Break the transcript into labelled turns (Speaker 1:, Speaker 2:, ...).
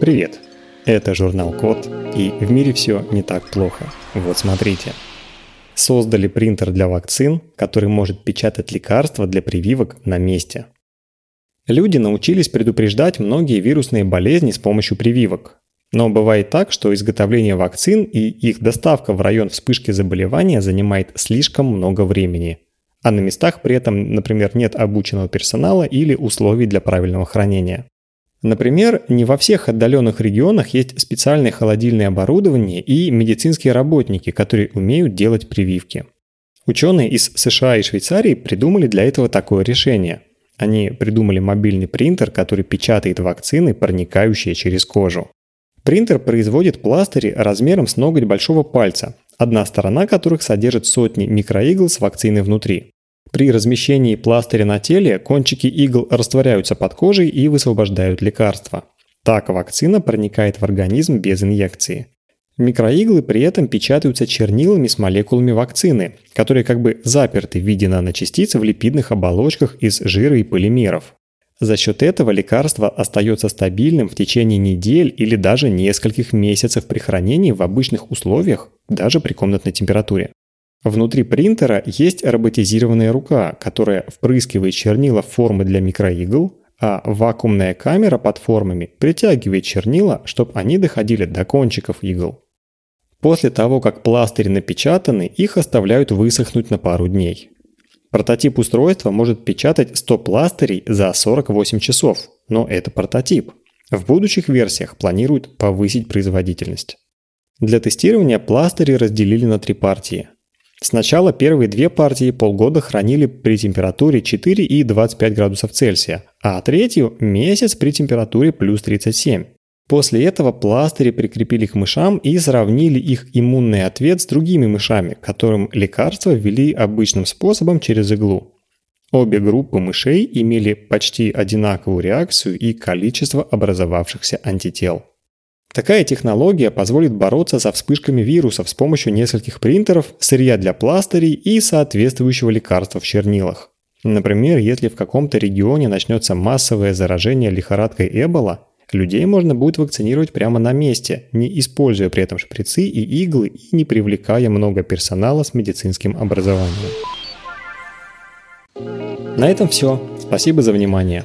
Speaker 1: Привет! Это журнал Код, и в мире все не так плохо. Вот смотрите. Создали принтер для вакцин, который может печатать лекарства для прививок на месте. Люди научились предупреждать многие вирусные болезни с помощью прививок. Но бывает так, что изготовление вакцин и их доставка в район вспышки заболевания занимает слишком много времени. А на местах при этом, например, нет обученного персонала или условий для правильного хранения. Например, не во всех отдаленных регионах есть специальное холодильное оборудование и медицинские работники, которые умеют делать прививки. Ученые из США и Швейцарии придумали для этого такое решение. Они придумали мобильный принтер, который печатает вакцины, проникающие через кожу. Принтер производит пластыри размером с ноготь большого пальца, одна сторона которых содержит сотни микроигл с вакциной внутри. При размещении пластыря на теле кончики игл растворяются под кожей и высвобождают лекарства. Так вакцина проникает в организм без инъекции. Микроиглы при этом печатаются чернилами с молекулами вакцины, которые как бы заперты в виде наночастиц в липидных оболочках из жира и полимеров. За счет этого лекарство остается стабильным в течение недель или даже нескольких месяцев при хранении в обычных условиях, даже при комнатной температуре. Внутри принтера есть роботизированная рука, которая впрыскивает чернила в формы для микроигл, а вакуумная камера под формами притягивает чернила, чтобы они доходили до кончиков игл. После того, как пластыри напечатаны, их оставляют высохнуть на пару дней. Прототип устройства может печатать 100 пластырей за 48 часов, но это прототип. В будущих версиях планируют повысить производительность. Для тестирования пластыри разделили на три партии – Сначала первые две партии полгода хранили при температуре 4 и 25 градусов Цельсия, а третью – месяц при температуре плюс 37. После этого пластыри прикрепили к мышам и сравнили их иммунный ответ с другими мышами, которым лекарства ввели обычным способом через иглу. Обе группы мышей имели почти одинаковую реакцию и количество образовавшихся антител. Такая технология позволит бороться со вспышками вирусов с помощью нескольких принтеров, сырья для пластырей и соответствующего лекарства в чернилах. Например, если в каком-то регионе начнется массовое заражение лихорадкой Эбола, людей можно будет вакцинировать прямо на месте, не используя при этом шприцы и иглы и не привлекая много персонала с медицинским образованием. На этом все. Спасибо за внимание.